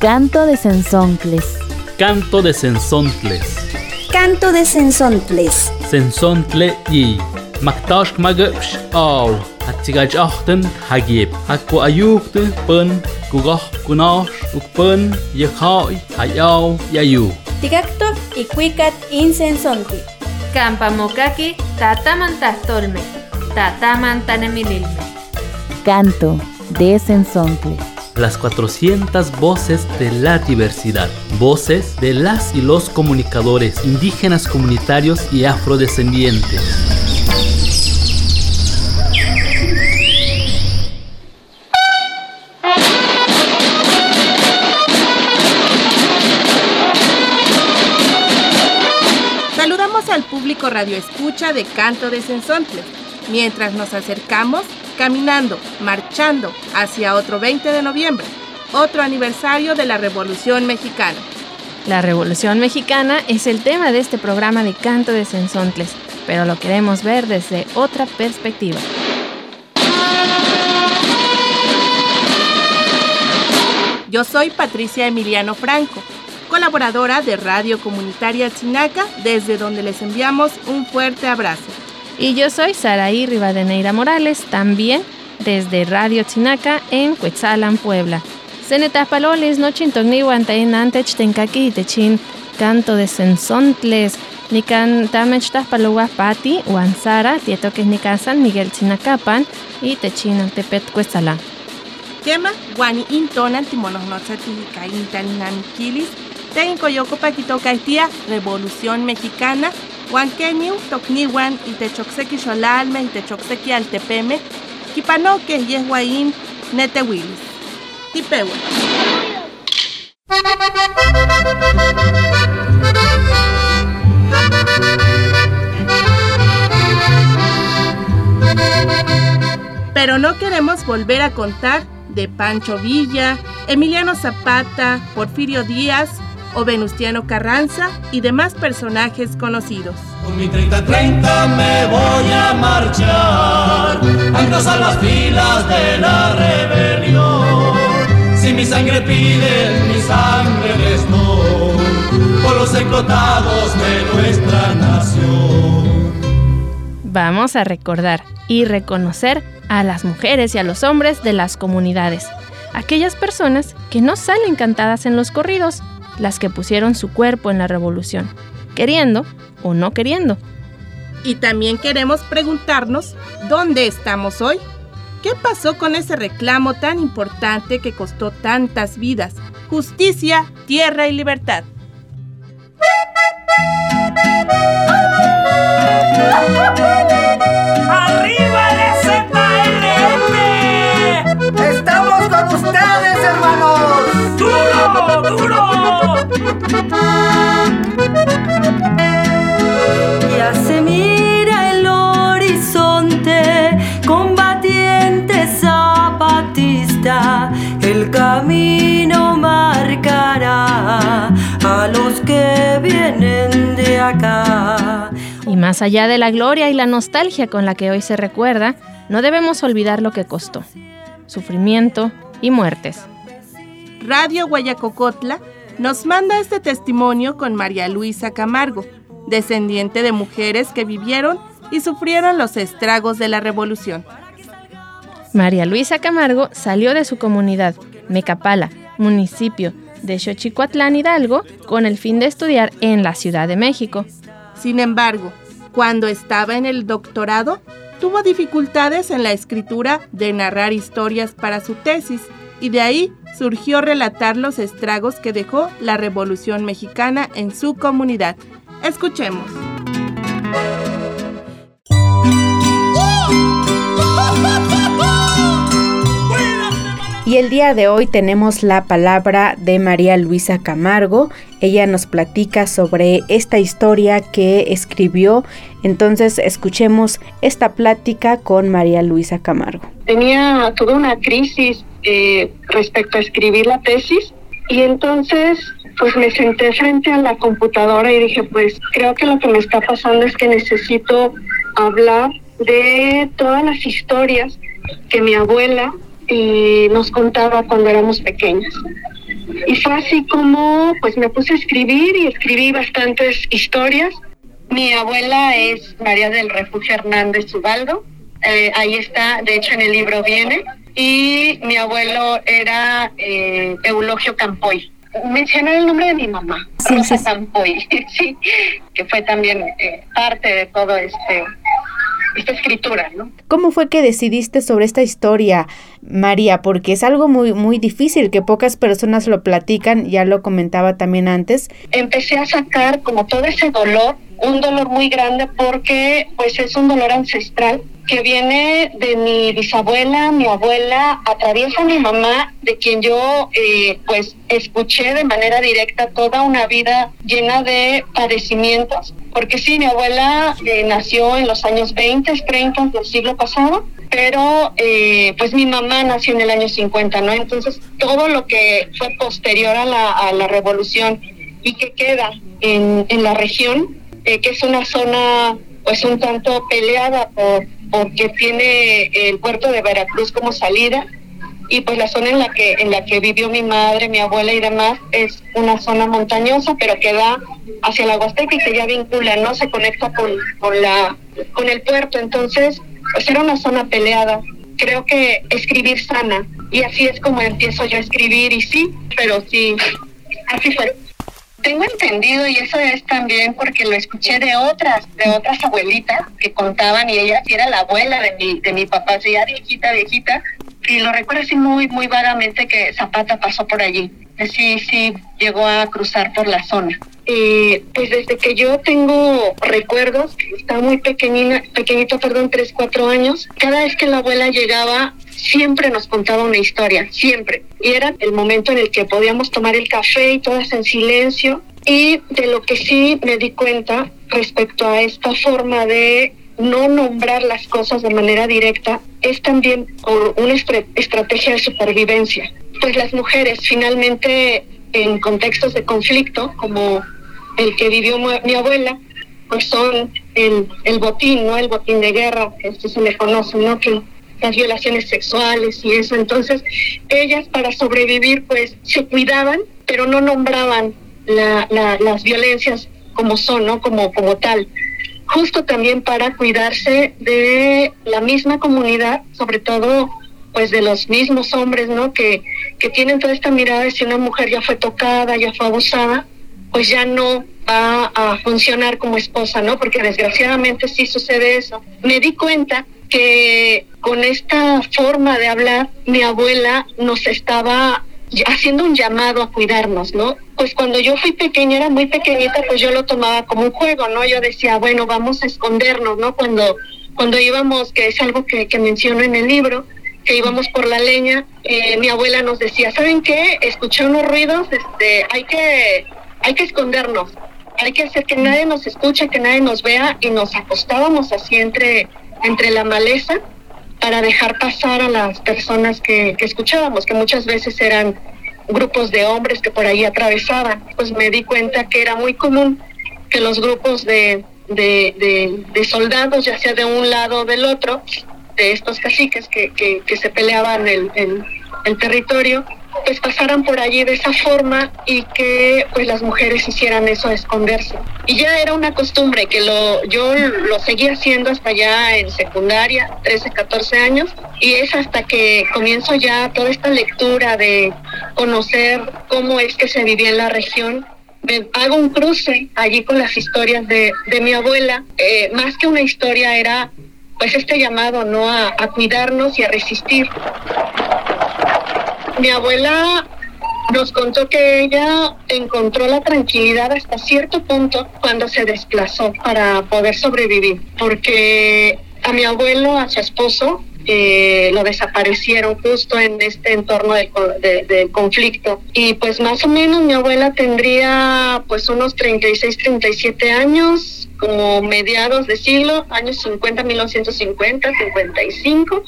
Canto de Sensontles. Canto de Sensontles. Canto de Sensontles. Sensontle y Maktash magapsh aw. Atsigaj achten hagib. Akwa ayukte pun kugah kunash ukpun yakhai hayaw yayu. Tigacto y cuicat insensonti. Campamokaki tataman tahtolme. Tataman tanemililme. Canto de Sensontles. Las 400 voces de la diversidad. Voces de las y los comunicadores indígenas comunitarios y afrodescendientes. Saludamos al público radio escucha de Canto de Sensontle, mientras nos acercamos caminando, marchando hacia otro 20 de noviembre, otro aniversario de la Revolución Mexicana. La Revolución Mexicana es el tema de este programa de Canto de Sensontles, pero lo queremos ver desde otra perspectiva. Yo soy Patricia Emiliano Franco, colaboradora de Radio Comunitaria Chinaca, desde donde les enviamos un fuerte abrazo. Y yo soy Saraí Rivadeneira Morales, también desde Radio Chinaca en Cuetzalan, Puebla. Zenetapaloles no chintogniwan taen antech tenkaki techin canto de sensontles, nikan tamech tapalowa pati, wan Sara, tietoques nikan San Miguel Chinacapan y techin antepet Cuetzalan. Kema, guani intonan timonohnotza ticaintaninamiquilis, ten coyoco paquitocaitia, Revolución Mexicana, Juan Keniu, Tocniwan, Itechoxequi Xolalme, Itechoxequi Altepeme, Kipanoque, Yehuaín, Netehuilis. Tipewa. Pero no queremos volver a contar de Pancho Villa, Emiliano Zapata, Porfirio Díaz o Venustiano Carranza y demás personajes conocidos. Con mi 30-30 me voy a marchar, a engrosar las filas de la rebelión. Si mi sangre pide, mi sangre les doy, por los explotados de nuestra nación. Vamos a recordar y reconocer a las mujeres y a los hombres de las comunidades, aquellas personas que no salen cantadas en los corridos, las que pusieron su cuerpo en la revolución, queriendo o no queriendo. Y también queremos preguntarnos dónde estamos hoy. ¿Qué pasó con ese reclamo tan importante que costó tantas vidas? Justicia, tierra y libertad. Ya se mira el horizonte, combatiente zapatista, el camino marcará a los que vienen de acá. Y más allá de la gloria y la nostalgia con la que hoy se recuerda, no debemos olvidar lo que costó. Sufrimiento y muertes. Radio Guayacocotla nos manda este testimonio con María Luisa Camargo, descendiente de mujeres que vivieron y sufrieron los estragos de la revolución. María Luisa Camargo salió de su comunidad, Mecapala, municipio de Xochicuatlán Hidalgo, con el fin de estudiar en la Ciudad de México. Sin embargo, cuando estaba en el doctorado, tuvo dificultades en la escritura de narrar historias para su tesis y de ahí surgió relatar los estragos que dejó la Revolución Mexicana en su comunidad. Escuchemos. Y el día de hoy tenemos la palabra de María Luisa Camargo. Ella nos platica sobre esta historia que escribió. Entonces escuchemos esta plática con María Luisa Camargo. Tenía toda una crisis eh, respecto a escribir la tesis y entonces pues me senté frente a la computadora y dije pues creo que lo que me está pasando es que necesito hablar de todas las historias que mi abuela y nos contaba cuando éramos pequeños. Y fue así como pues me puse a escribir y escribí bastantes historias. Mi abuela es María del Refugio Hernández Ubaldo. Eh, ahí está, de hecho en el libro viene. Y mi abuelo era eh, Eulogio Campoy. Mencionar el nombre de mi mamá, Rosa Campoy, sí, que fue también eh, parte de todo este esta escritura, ¿no? ¿Cómo fue que decidiste sobre esta historia, María? Porque es algo muy, muy difícil, que pocas personas lo platican, ya lo comentaba también antes. Empecé a sacar como todo ese dolor, un dolor muy grande porque pues es un dolor ancestral que viene de mi bisabuela, mi abuela, atraviesa a mi mamá, de quien yo eh, pues escuché de manera directa toda una vida llena de padecimientos, porque sí, mi abuela eh, nació en los años 20, 30 del siglo pasado, pero eh, pues mi mamá nació en el año 50, ¿no? Entonces todo lo que fue posterior a la, revolución y que queda en, en la región, que es una zona pues un tanto peleada por porque tiene el puerto de Veracruz como salida y pues la zona en la que en la que vivió mi madre, mi abuela y demás es una zona montañosa, pero que da hacia la Huasteca y que ya vincula, no se conecta con, con la con el puerto, entonces pues era una zona peleada. Creo que escribir sana. Y así es como empiezo yo a escribir. Y sí, pero sí así fue. Tengo entendido, y eso es también porque lo escuché de otras, de otras abuelitas que contaban, y ella era la abuela de mi, de mi papá, ya viejita, viejita, y lo recuerdo así muy, muy vagamente que Zapata pasó por allí. Sí, sí, llegó a cruzar por la zona. Eh, pues desde que yo tengo recuerdos, estaba muy pequeñina, pequeñito, perdón, tres, cuatro años, cada vez que la abuela llegaba, siempre nos contaba una historia, siempre. Y era el momento en el que podíamos tomar el café y todas en silencio. Y de lo que sí me di cuenta respecto a esta forma de no nombrar las cosas de manera directa es también una estrategia de supervivencia. Pues las mujeres finalmente en contextos de conflicto, como el que vivió mi abuela, pues son el, botín, ¿no? El botín de guerra, esto se le conoce, ¿no? Que las violaciones sexuales y eso. Entonces, ellas para sobrevivir, pues se cuidaban, pero no nombraban las violencias como son, ¿no? Como, como tal. Justo también para cuidarse de la misma comunidad, sobre todo pues de los mismos hombres, ¿no? Que, que tienen toda esta mirada de si una mujer ya fue tocada, ya fue abusada, pues ya no va a funcionar como esposa, ¿no? Porque desgraciadamente sí sucede eso. Me di cuenta que con esta forma de hablar, mi abuela nos estaba haciendo un llamado a cuidarnos, ¿no? Pues cuando yo fui pequeña, era muy pequeñita, pues yo lo tomaba como un juego, ¿no? Yo decía, bueno, vamos a escondernos, ¿no? Cuando, cuando íbamos, que es algo que, que menciono en el libro, que íbamos por la leña, eh, mi abuela nos decía, ¿saben qué? Escuché unos ruidos, este, hay que, hay que escondernos, hay que hacer que nadie nos escuche, que nadie nos vea, y nos acostábamos así entre entre la maleza para dejar pasar a las personas que, escuchábamos, que muchas veces eran grupos de hombres que por ahí atravesaban. Pues me di cuenta que era muy común que los grupos de, de, soldados, ya sea de un lado o del otro, de estos caciques que, que, se peleaban el, el, el territorio, pues pasaran por allí de esa forma y que pues las mujeres hicieran eso, esconderse. Y ya era una costumbre que lo, yo lo seguía haciendo hasta ya en secundaria, 13, 14 años, y es hasta que comienzo ya toda esta lectura de conocer cómo es que se vivía en la región me hago un cruce allí con las historias de, de mi abuela. Eh, más que una historia era pues este llamado no a, a cuidarnos y a resistir. Mi abuela nos contó que ella encontró la tranquilidad hasta cierto punto cuando se desplazó para poder sobrevivir, porque a mi abuelo, a su esposo, eh, lo desaparecieron justo en este entorno del de, conflicto. Y pues más o menos mi abuela tendría pues unos 36, 37 años como mediados de siglo, años 50, 1950, 55,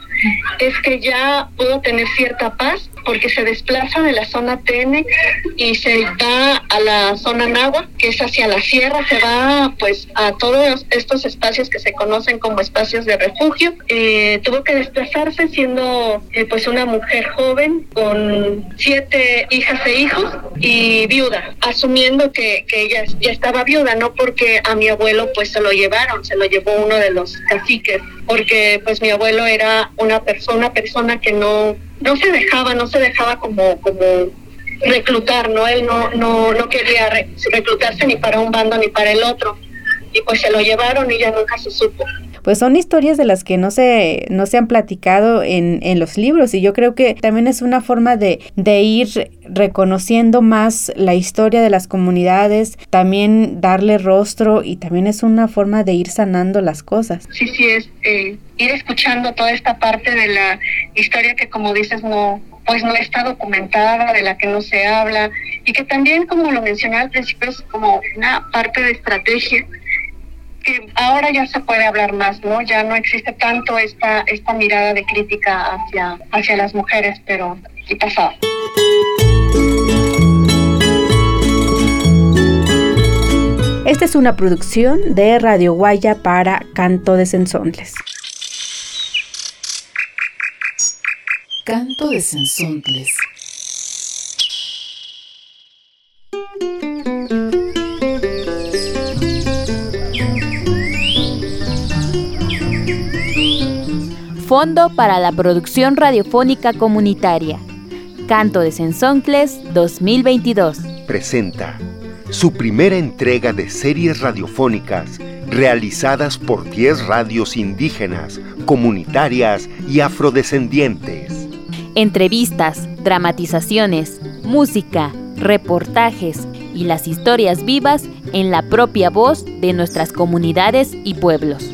es que ya pudo tener cierta paz porque se desplaza de la zona TN y se va a la zona Nahua, que es hacia la sierra, se va pues a todos estos espacios que se conocen como espacios de refugio. Eh, tuvo que desplazarse siendo eh, pues una mujer joven con siete hijas e hijos y viuda, asumiendo que, que ella ya estaba viuda, no porque a mi abuelo pues se lo llevaron, se lo llevó uno de los caciques, porque pues mi abuelo era una persona, persona que no no se dejaba, no se dejaba como, como reclutar, ¿no? Él no, no, no quería reclutarse ni para un bando ni para el otro. Y pues se lo llevaron y ya nunca se supo pues son historias de las que no se, no se han platicado en, en los libros y yo creo que también es una forma de, de ir reconociendo más la historia de las comunidades, también darle rostro y también es una forma de ir sanando las cosas. Sí, sí, es eh, ir escuchando toda esta parte de la historia que como dices no, pues no está documentada, de la que no se habla y que también como lo mencioné al principio es como una parte de estrategia que ahora ya se puede hablar más, ¿no? Ya no existe tanto esta, esta mirada de crítica hacia, hacia las mujeres, pero sí pasaba. Esta es una producción de Radio Guaya para Canto de Sensontles. Canto de Sensontles. Fondo para la Producción Radiofónica Comunitaria. Canto de Sensoncles 2022. Presenta su primera entrega de series radiofónicas realizadas por 10 radios indígenas, comunitarias y afrodescendientes. Entrevistas, dramatizaciones, música, reportajes y las historias vivas en la propia voz de nuestras comunidades y pueblos.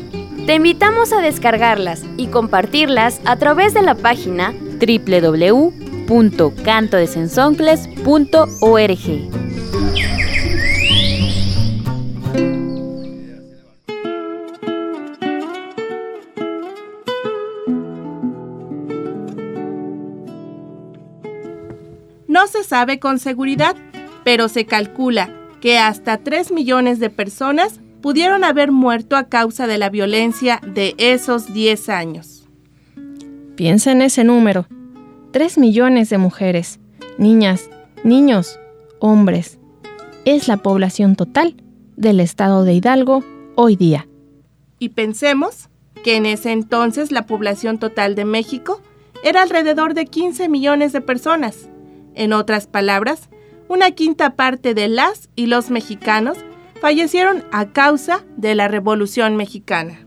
Te invitamos a descargarlas y compartirlas a través de la página www.cantodesensoncles.org. No se sabe con seguridad, pero se calcula que hasta 3 millones de personas pudieron haber muerto a causa de la violencia de esos 10 años. Piensa en ese número. 3 millones de mujeres, niñas, niños, hombres. Es la población total del estado de Hidalgo hoy día. Y pensemos que en ese entonces la población total de México era alrededor de 15 millones de personas. En otras palabras, una quinta parte de las y los mexicanos fallecieron a causa de la Revolución Mexicana.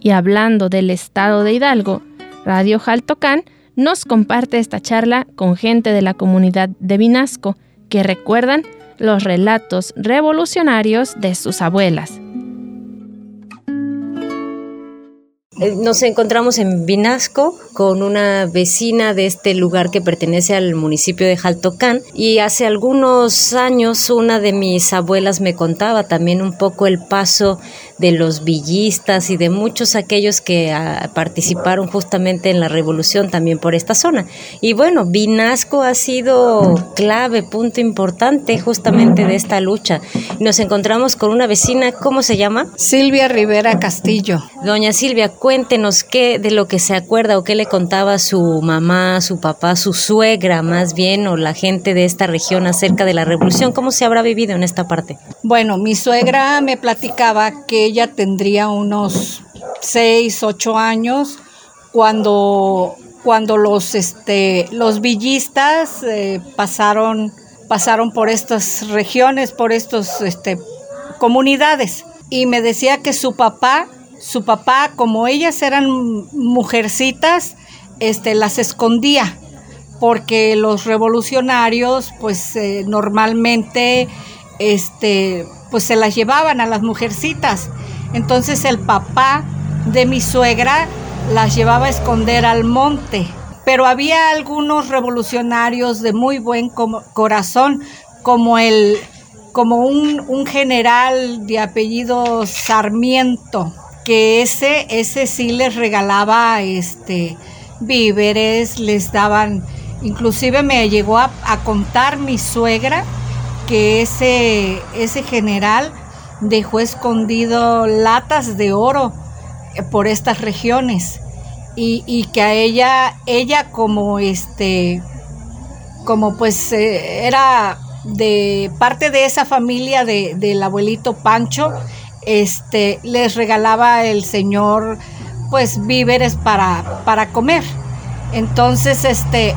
Y hablando del estado de Hidalgo, Radio Jaltocán nos comparte esta charla con gente de la comunidad de Vinasco que recuerdan los relatos revolucionarios de sus abuelas. Nos encontramos en Vinasco con una vecina de este lugar que pertenece al municipio de Jaltocán. Y hace algunos años una de mis abuelas me contaba también un poco el paso de los villistas y de muchos aquellos que ah, participaron justamente en la revolución también por esta zona. Y bueno, Vinasco ha sido clave, punto importante justamente de esta lucha. Nos encontramos con una vecina, ¿cómo se llama? Silvia Rivera Castillo. Doña Silvia, cuéntenos qué de lo que se acuerda o qué le contaba su mamá, su papá, su suegra más bien o la gente de esta región acerca de la revolución, ¿cómo se habrá vivido en esta parte? Bueno, mi suegra me platicaba que ella tendría unos 6, 8 años cuando cuando los este los villistas eh, pasaron pasaron por estas regiones, por estas este, comunidades. Y me decía que su papá su papá, como ellas eran mujercitas, este, las escondía, porque los revolucionarios, pues eh, normalmente, este, pues se las llevaban a las mujercitas. Entonces el papá de mi suegra las llevaba a esconder al monte. Pero había algunos revolucionarios de muy buen corazón, como el como un, un general de apellido Sarmiento, que ese, ese sí les regalaba este, víveres, les daban, inclusive me llegó a, a contar mi suegra que ese, ese general dejó escondido latas de oro eh, por estas regiones y, y que a ella, ella como este, como pues eh, era de parte de esa familia de, del abuelito Pancho, este, les regalaba el señor pues víveres para, para comer. Entonces, este,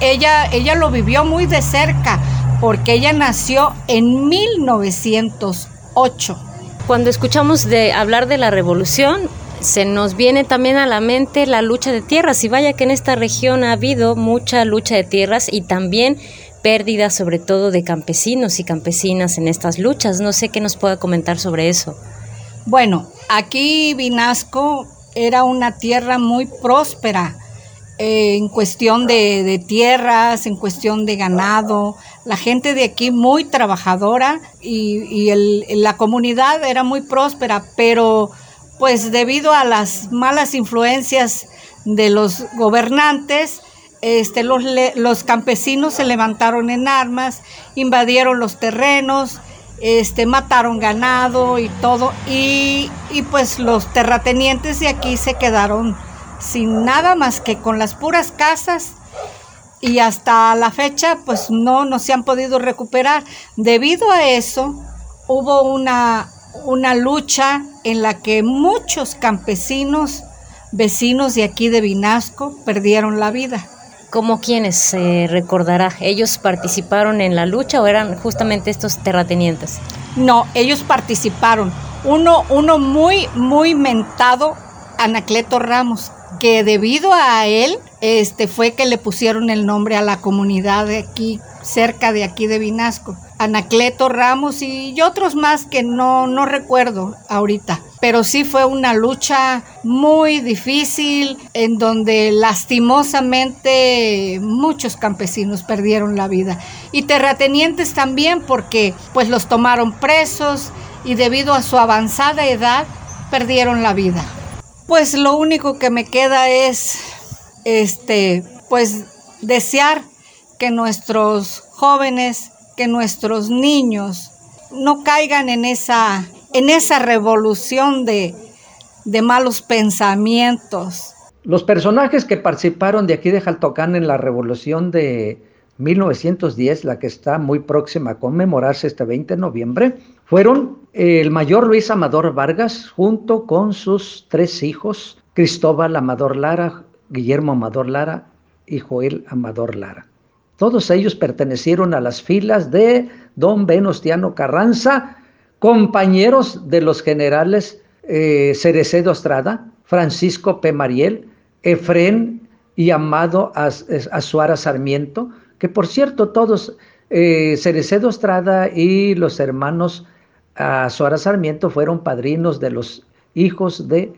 ella, ella lo vivió muy de cerca porque ella nació en 1908. Cuando escuchamos de hablar de la revolución, se nos viene también a la mente la lucha de tierras y vaya que en esta región ha habido mucha lucha de tierras y también pérdida sobre todo de campesinos y campesinas en estas luchas. No sé qué nos pueda comentar sobre eso. Bueno, aquí Vinasco era una tierra muy próspera en cuestión de, tierras, en cuestión de ganado. La gente de aquí muy trabajadora y, la comunidad era muy próspera, pero pues debido a las malas influencias de los gobernantes, este, los, los campesinos se levantaron en armas, invadieron los terrenos, este, mataron ganado y todo, y, y, pues los terratenientes de aquí se quedaron sin nada más que con las puras casas y hasta la fecha pues no, no se han podido recuperar. Debido a eso hubo una, una lucha en la que muchos campesinos vecinos de aquí de Vinasco perdieron la vida. ¿Cómo quiénes se recordará? ¿Ellos participaron en la lucha o eran justamente estos terratenientes? No, ellos participaron. Uno, uno muy, muy mentado, Anacleto Ramos, que debido a él, este fue que le pusieron el nombre a la comunidad de aquí, cerca de aquí de Vinasco. Anacleto Ramos y, otros más que no, no recuerdo ahorita. Pero sí fue una lucha muy difícil en donde lastimosamente muchos campesinos perdieron la vida. Y terratenientes también porque pues los tomaron presos y debido a su avanzada edad perdieron la vida. Pues lo único que me queda es este pues desear que nuestros jóvenes que nuestros niños no caigan en esa, en esa revolución de, de malos pensamientos. Los personajes que participaron de aquí de Jaltocán en la revolución de 1910, la que está muy próxima a conmemorarse este 20 de noviembre, fueron el mayor Luis Amador Vargas junto con sus tres hijos, Cristóbal Amador Lara, Guillermo Amador Lara y Joel Amador Lara. Todos ellos pertenecieron a las filas de don Venustiano Carranza, compañeros de los generales eh, Cerecedo Estrada, Francisco P. Mariel, Efrén y Amado Azuara Sarmiento, que por cierto todos, eh, Cerecedo Estrada y los hermanos Azuara Sarmiento fueron padrinos de los hijos de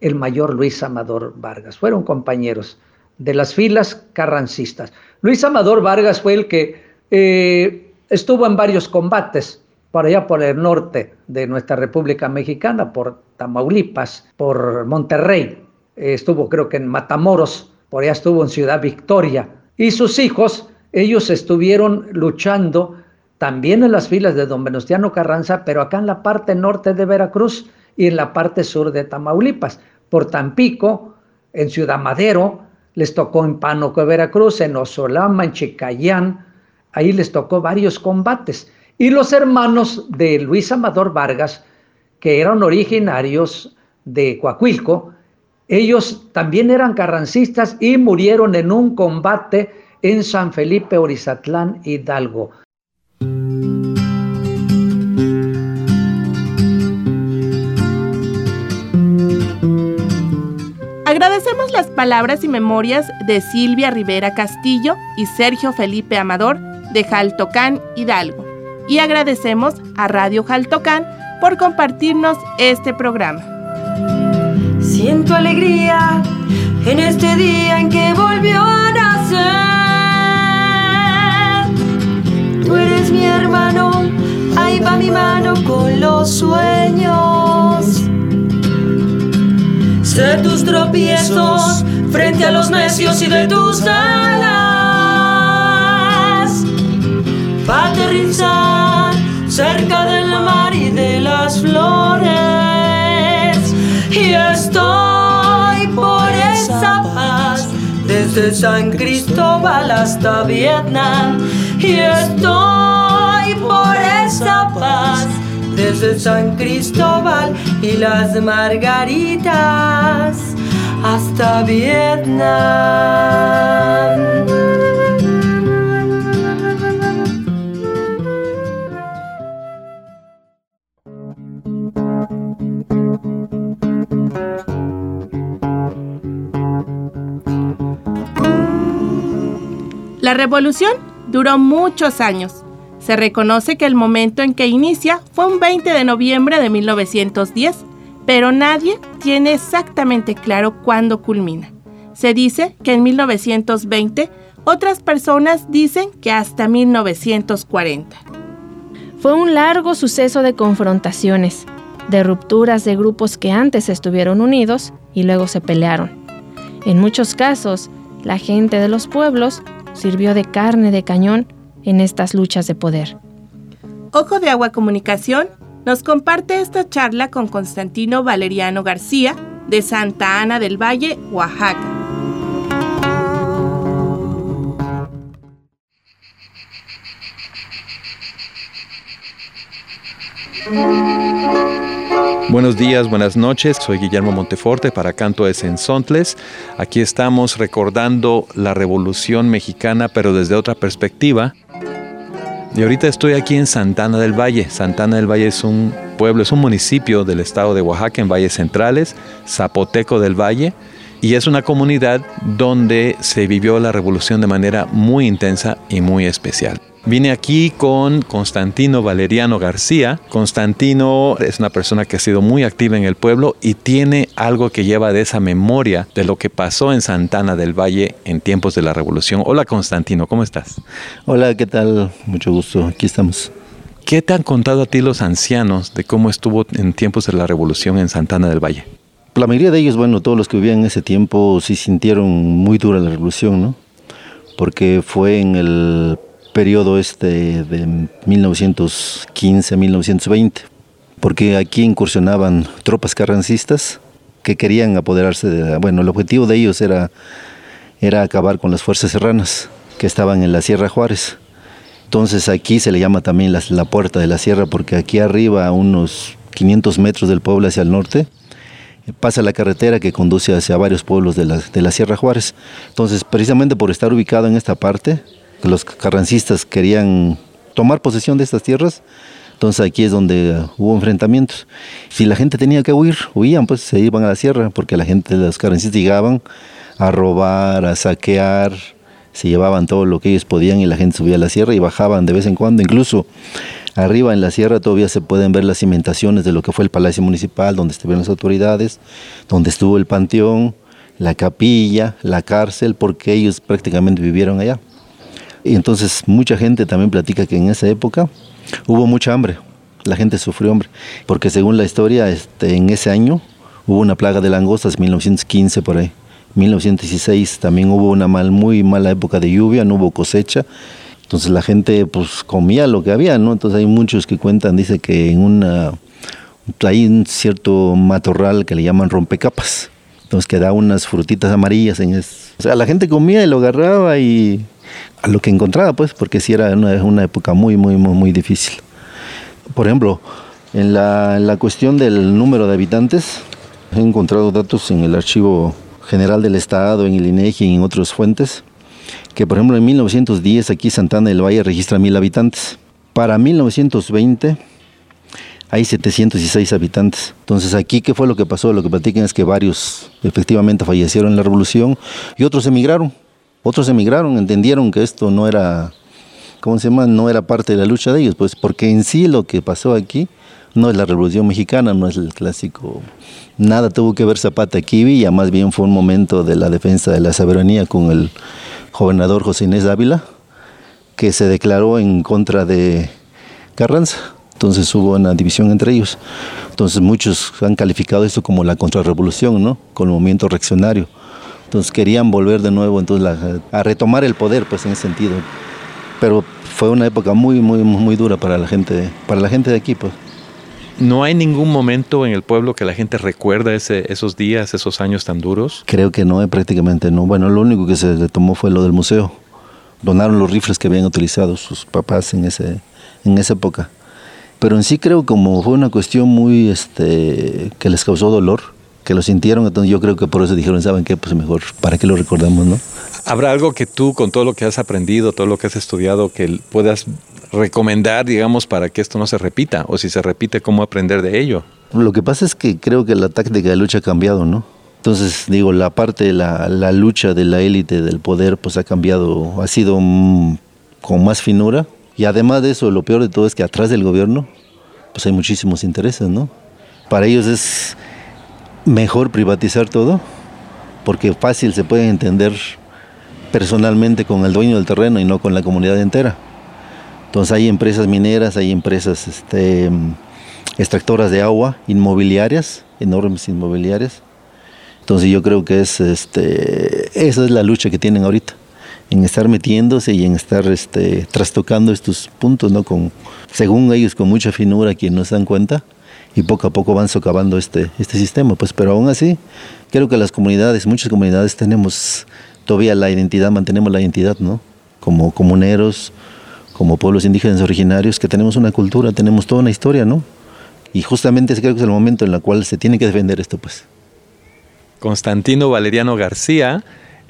el mayor Luis Amador Vargas, fueron compañeros de las filas carrancistas. Luis Amador Vargas fue el que eh, estuvo en varios combates por allá por el norte de nuestra República Mexicana, por Tamaulipas, por Monterrey, estuvo creo que en Matamoros, por allá estuvo en Ciudad Victoria, y sus hijos, ellos estuvieron luchando también en las filas de don Venustiano Carranza, pero acá en la parte norte de Veracruz y en la parte sur de Tamaulipas, por Tampico, en Ciudad Madero, les tocó en Pánuco de Veracruz, en Osolama, en Chicayán, ahí les tocó varios combates. Y los hermanos de Luis Amador Vargas, que eran originarios de Coahuilco, ellos también eran carrancistas y murieron en un combate en San Felipe Orizatlán, Hidalgo. Agradecemos las palabras y memorias de Silvia Rivera Castillo y Sergio Felipe Amador de Jaltocán Hidalgo. Y agradecemos a Radio Jaltocán por compartirnos este programa. Siento alegría en este día en que volvió a nacer. Tú eres mi hermano ahí va mi mano con los sueños. Sé tus tropiezos frente a los necios y de tus alas. Va a aterrizar cerca del mar y de las flores. Y estoy por desde San Cristóbal hasta Vietnam. Y estoy por esa paz desde San Cristóbal y las Margaritas hasta Vietnam. La revolución duró muchos años. Se reconoce que el momento en que inicia fue un 20 de noviembre de 1910, pero nadie tiene exactamente claro cuándo culmina. Se dice que en 1920, otras personas dicen que hasta 1940. Fue un largo suceso de confrontaciones, de rupturas de grupos que antes estuvieron unidos y luego se pelearon. En muchos casos, la gente de los pueblos sirvió de carne de cañón en estas luchas de poder. Ojo de Agua Comunicación nos comparte esta charla con Constantino Valeriano García de Santa Ana del Valle, Oaxaca. Buenos días, buenas noches. Soy Guillermo Monteforte para Canto de Sensontles. Aquí estamos recordando la Revolución Mexicana, pero desde otra perspectiva. Y ahorita estoy aquí en Santana del Valle. Santana del Valle es un pueblo, es un municipio del estado de Oaxaca en Valles Centrales, Zapoteco del Valle. Y es una comunidad donde se vivió la revolución de manera muy intensa y muy especial. Vine aquí con Constantino Valeriano García. Constantino es una persona que ha sido muy activa en el pueblo y tiene algo que lleva de esa memoria de lo que pasó en Santana del Valle en tiempos de la revolución. Hola Constantino, ¿cómo estás? Hola, ¿qué tal? Mucho gusto, aquí estamos. ¿Qué te han contado a ti los ancianos de cómo estuvo en tiempos de la revolución en Santana del Valle? La mayoría de ellos, bueno, todos los que vivían en ese tiempo sí sintieron muy dura la revolución, ¿no? Porque fue en el periodo este de 1915-1920, porque aquí incursionaban tropas carrancistas que querían apoderarse de, bueno, el objetivo de ellos era, era acabar con las fuerzas serranas que estaban en la Sierra Juárez. Entonces aquí se le llama también la, la puerta de la sierra porque aquí arriba, a unos 500 metros del pueblo hacia el norte, pasa la carretera que conduce hacia varios pueblos de la, de la Sierra Juárez. Entonces, precisamente por estar ubicado en esta parte, los carrancistas querían tomar posesión de estas tierras, entonces aquí es donde hubo enfrentamientos. Si la gente tenía que huir, huían, pues se iban a la sierra, porque la gente de los carrancistas llegaban a robar, a saquear, se llevaban todo lo que ellos podían y la gente subía a la sierra y bajaban de vez en cuando. Incluso arriba en la sierra todavía se pueden ver las cimentaciones de lo que fue el Palacio Municipal, donde estuvieron las autoridades, donde estuvo el panteón, la capilla, la cárcel, porque ellos prácticamente vivieron allá. Y entonces mucha gente también platica que en esa época hubo mucha hambre, la gente sufrió hambre, porque según la historia, este, en ese año hubo una plaga de langostas, 1915 por ahí. 1916 también hubo una mal, muy mala época de lluvia, no hubo cosecha. Entonces la gente pues comía lo que había, ¿no? Entonces hay muchos que cuentan, dice que en una hay un cierto matorral que le llaman rompecapas. Entonces que da unas frutitas amarillas en eso. O sea, la gente comía y lo agarraba y a lo que encontraba, pues, porque sí era una, época muy, muy, muy, muy difícil. Por ejemplo, en la, cuestión del número de habitantes, he encontrado datos en el Archivo General del Estado, en el y en otras fuentes, que por ejemplo en 1910 aquí Santana del Valle registra mil habitantes. Para 1920 hay 706 habitantes. Entonces aquí, ¿qué fue lo que pasó? Lo que platican es que varios efectivamente fallecieron en la revolución y otros emigraron. Otros emigraron, entendieron que esto no era, ¿cómo se llama? No era parte de la lucha de ellos, pues porque en sí lo que pasó aquí no es la revolución mexicana, no es el clásico. Nada tuvo que ver Zapata aquí Villa, más bien fue un momento de la defensa de la soberanía con el gobernador José Inés Ávila, que se declaró en contra de Carranza. Entonces hubo una división entre ellos. Entonces muchos han calificado esto como la contrarrevolución, ¿no? Con el movimiento reaccionario. Entonces querían volver de nuevo entonces a retomar el poder, pues en ese sentido. Pero fue una época muy, muy, muy dura para la gente, para la gente de aquí, pues. ¿No hay ningún momento en el pueblo que la gente recuerda ese, esos días, esos años tan duros? Creo que no, prácticamente no. Bueno, lo único que se retomó fue lo del museo. Donaron los rifles que habían utilizado sus papás en, ese, en esa época. Pero en sí creo como fue una cuestión muy, este, que les causó dolor, que lo sintieron, entonces yo creo que por eso dijeron, ¿saben qué? Pues mejor, ¿para qué lo recordamos, no? ¿Habrá algo que tú, con todo lo que has aprendido, todo lo que has estudiado, que puedas recomendar, digamos, para que esto no se repita? O si se repite, ¿cómo aprender de ello? Lo que pasa es que creo que la táctica de lucha ha cambiado, ¿no? Entonces, digo, la parte, la, la lucha de la élite del poder, pues ha cambiado, ha sido con más finura, y además de eso, lo peor de todo es que atrás del gobierno, pues hay muchísimos intereses, ¿no? Para ellos es mejor privatizar todo, porque fácil se puede entender personalmente con el dueño del terreno y no con la comunidad entera. Entonces hay empresas mineras, hay empresas este, extractoras de agua, inmobiliarias, enormes inmobiliarias. Entonces yo creo que es, este, esa es la lucha que tienen ahorita en estar metiéndose y en estar este, trastocando estos puntos, ¿no? Con, según ellos, con mucha finura, quien no se dan cuenta, y poco a poco van socavando este, este sistema. Pues, pero aún así, creo que las comunidades, muchas comunidades tenemos todavía la identidad, mantenemos la identidad, ¿no? Como comuneros, como pueblos indígenas originarios, que tenemos una cultura, tenemos toda una historia, ¿no? Y justamente creo que es el momento en el cual se tiene que defender esto, pues. Constantino Valeriano García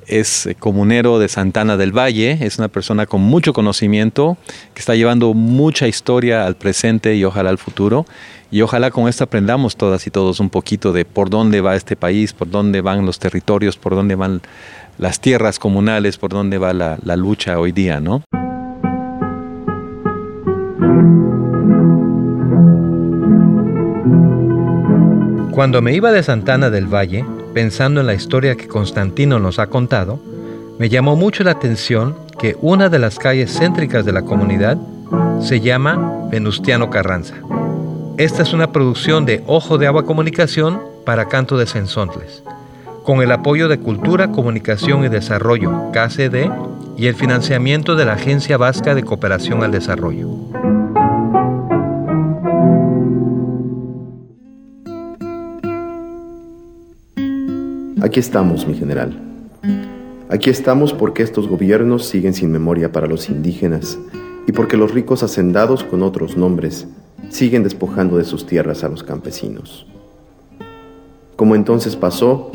es comunero de Santana del Valle, es una persona con mucho conocimiento, que está llevando mucha historia al presente y ojalá al futuro. Y ojalá con esto aprendamos todas y todos un poquito de por dónde va este país, por dónde van los territorios, por dónde van las tierras comunales, por dónde va la, la lucha hoy día, ¿no? Cuando me iba de Santana del Valle, pensando en la historia que Constantino nos ha contado, me llamó mucho la atención que una de las calles céntricas de la comunidad se llama Venustiano Carranza. Esta es una producción de Ojo de Agua Comunicación para Canto de Sensontles, con el apoyo de Cultura, Comunicación y Desarrollo, KCD, y el financiamiento de la Agencia Vasca de Cooperación al Desarrollo. Aquí estamos, mi general. Aquí estamos porque estos gobiernos siguen sin memoria para los indígenas y porque los ricos hacendados con otros nombres siguen despojando de sus tierras a los campesinos. Como entonces pasó,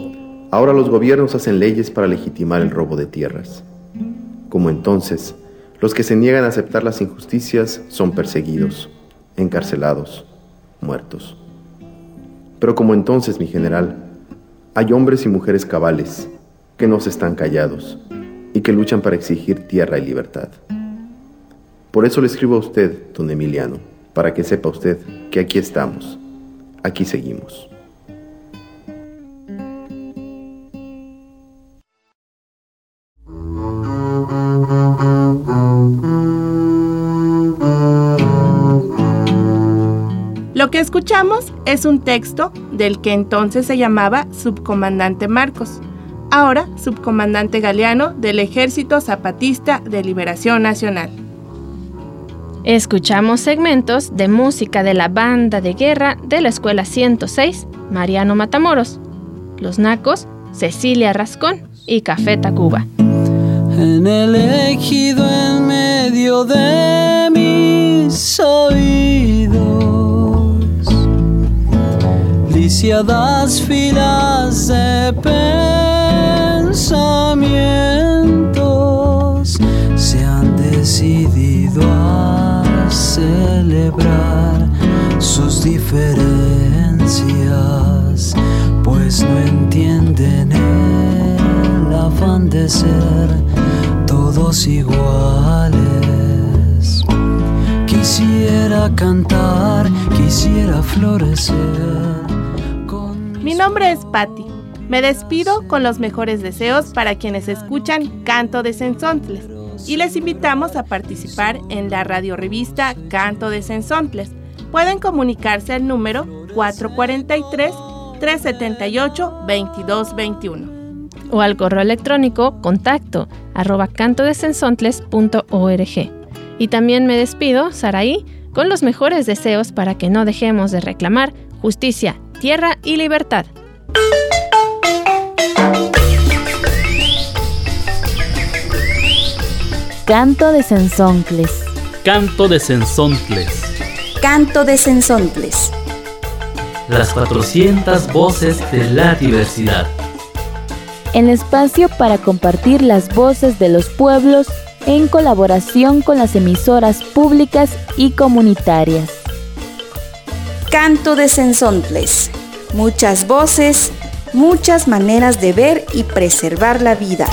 ahora los gobiernos hacen leyes para legitimar el robo de tierras. Como entonces, los que se niegan a aceptar las injusticias son perseguidos, encarcelados, muertos. Pero como entonces, mi general, hay hombres y mujeres cabales que no se están callados y que luchan para exigir tierra y libertad. Por eso le escribo a usted, don Emiliano, para que sepa usted que aquí estamos, aquí seguimos. Lo que escuchamos es un texto del que entonces se llamaba Subcomandante Marcos, ahora Subcomandante Galeano del Ejército Zapatista de Liberación Nacional. Escuchamos segmentos de música de la banda de guerra de la Escuela 106, Mariano Matamoros, Los Nacos, Cecilia Rascón y Café Tacuba. En el ejido en medio de mis oídos lisiadas filas de celebrar sus diferencias, pues no entienden el afán de ser todos iguales. Quisiera cantar, quisiera florecer. Mi nombre es Patti. Me despido con los mejores deseos para quienes escuchan Canto de Sensontles y les invitamos a participar en la radiorevista Canto de Sensontles, pueden comunicarse al número 443-378-2221 o al correo electrónico contacto arroba cantodesensontles.org. Y también me despido, Saraí, con los mejores deseos para que no dejemos de reclamar justicia, tierra y libertad. Canto de Sensontles. Canto de Sensontles. Canto de Sensontles. Las 400 voces de la diversidad. El espacio para compartir las voces de los pueblos en colaboración con las emisoras públicas y comunitarias. Canto de Sensontles. Muchas voces, muchas maneras de ver y preservar la vida.